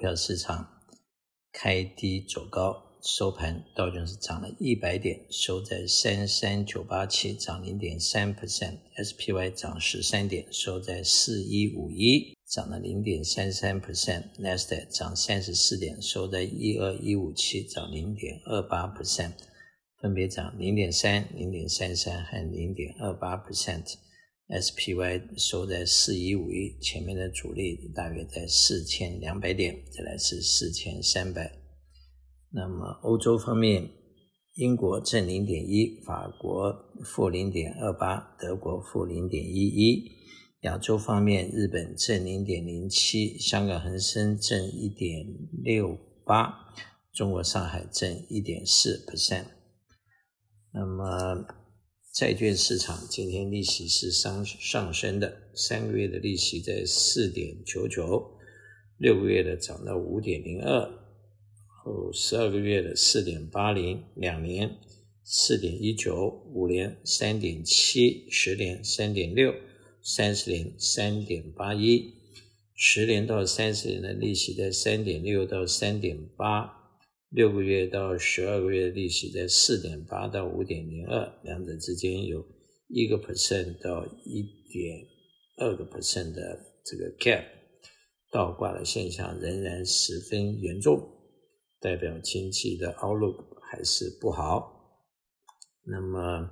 股票市场开低走高，收盘道琼斯涨了一百点，收在三三九八七，涨零点三 percent；SPY 涨十三点，收在四一五一，涨了零点三三 percent n e s t 涨三十四点，收在一二一五七，涨零点二八 percent，分别涨零点三、零点三三和零点二八 percent。SPY 收在四一五一，前面的阻力大约在四千两百点，再来是四千三百。那么欧洲方面，英国正零点一，法国负零点二八，德国负零点一一。亚洲方面，日本正零点零七，香港恒生正一点六八，中国上海正一点四 percent。那么。债券市场今天利息是上上升的，三个月的利息在四点九九，六个月的涨到五点零二，后十二个月的四点八零，两年四点一九，五年三点七，十年三点六，三十年三点八一，十年到三十年的利息在三点六到三点八。六个月到十二个月的利息在四点八到五点零二，两者之间有一个 percent 到一点二个 percent 的这个 gap，倒挂的现象仍然十分严重，代表经济的 outlook 还是不好。那么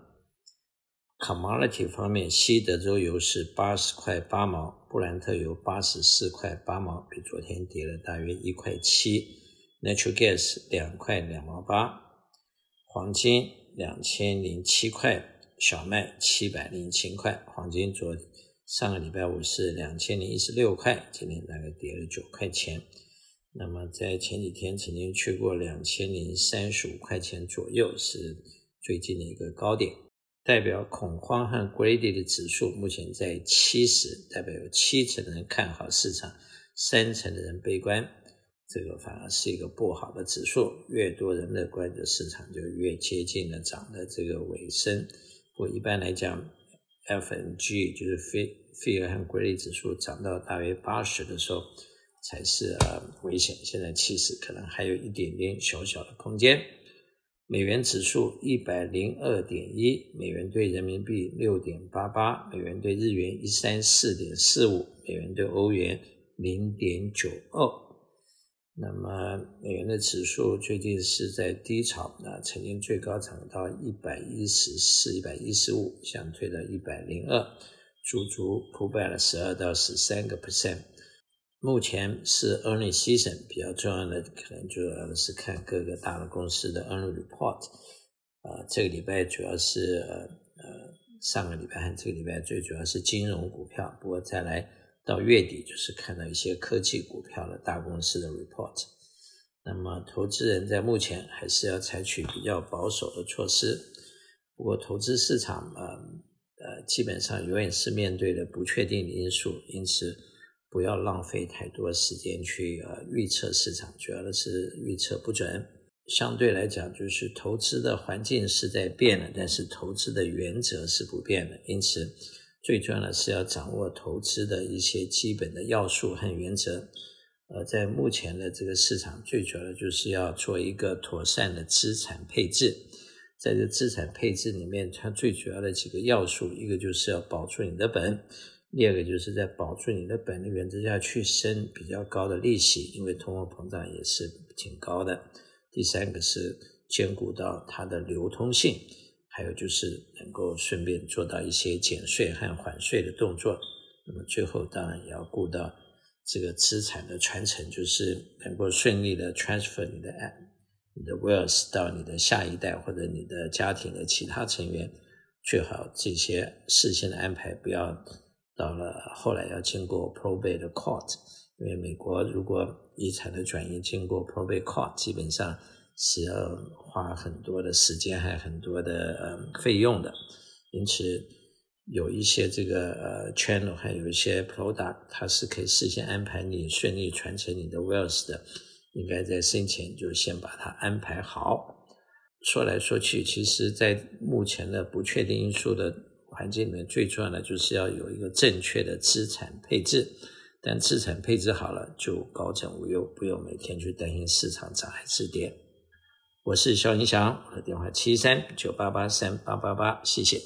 commodity 方面，西德州油是八十块八毛，布兰特油八十四块八毛，比昨天跌了大约一块七。Natural gas 两块两毛八，黄金两千零七块，小麦七百零七块。黄金昨上个礼拜五是两千零一十六块，今天大概跌了九块钱。那么在前几天曾经去过两千零三十五块钱左右，是最近的一个高点。代表恐慌和 greedy 的指数目前在七十，代表有七成的人看好市场，三成的人悲观。这个反而是一个不好的指数，越多人乐观的市场就越接近了涨的这个尾声。我一般来讲，FNG 就是 Fear 和 Greed 指数涨到大约八十的时候才是呃危险。现在七十可能还有一点点小小的空间。美元指数一百零二点一，美元兑人民币六点八八，美元兑日元一三四点四五，美元兑欧元零点九二。那么美元的指数最近是在低潮，那曾经最高涨到一百一十四、一百一十五，想退到一百零二，足足铺败了十二到十三个 percent。目前是 earnings season，比较重要的可能主要是看各个大的公司的 earnings report。啊，这个礼拜主要是呃呃上个礼拜和这个礼拜最主要是金融股票，不过再来。到月底就是看到一些科技股票的大公司的 report，那么投资人在目前还是要采取比较保守的措施。不过投资市场呃呃基本上永远是面对的不确定的因素，因此不要浪费太多时间去呃预测市场，主要的是预测不准。相对来讲，就是投资的环境是在变的，但是投资的原则是不变的，因此。最重要的是要掌握投资的一些基本的要素和原则，呃，在目前的这个市场，最主要的就是要做一个妥善的资产配置。在这资产配置里面，它最主要的几个要素，一个就是要保住你的本，第二个就是在保住你的本的原则下去生比较高的利息，因为通货膨胀也是挺高的。第三个是兼顾到它的流通性。还有就是能够顺便做到一些减税和缓税的动作，那么最后当然也要顾到这个资产的传承，就是能够顺利的 transfer 你的你的 wealth 到你的下一代或者你的家庭的其他成员，最好这些事先的安排不要到了后来要经过 probate court，因为美国如果遗产的转移经过 probate court，基本上。是要花很多的时间，还很多的呃费用的，因此有一些这个呃 channel，还有一些 product，它是可以事先安排你顺利传承你的 wealth 的，应该在生前就先把它安排好。说来说去，其实在目前的不确定因素的环境里面，最重要的就是要有一个正确的资产配置。但资产配置好了，就高枕无忧，不用每天去担心市场涨还是跌。我是肖云翔我的电话七三九八八三八八八谢谢。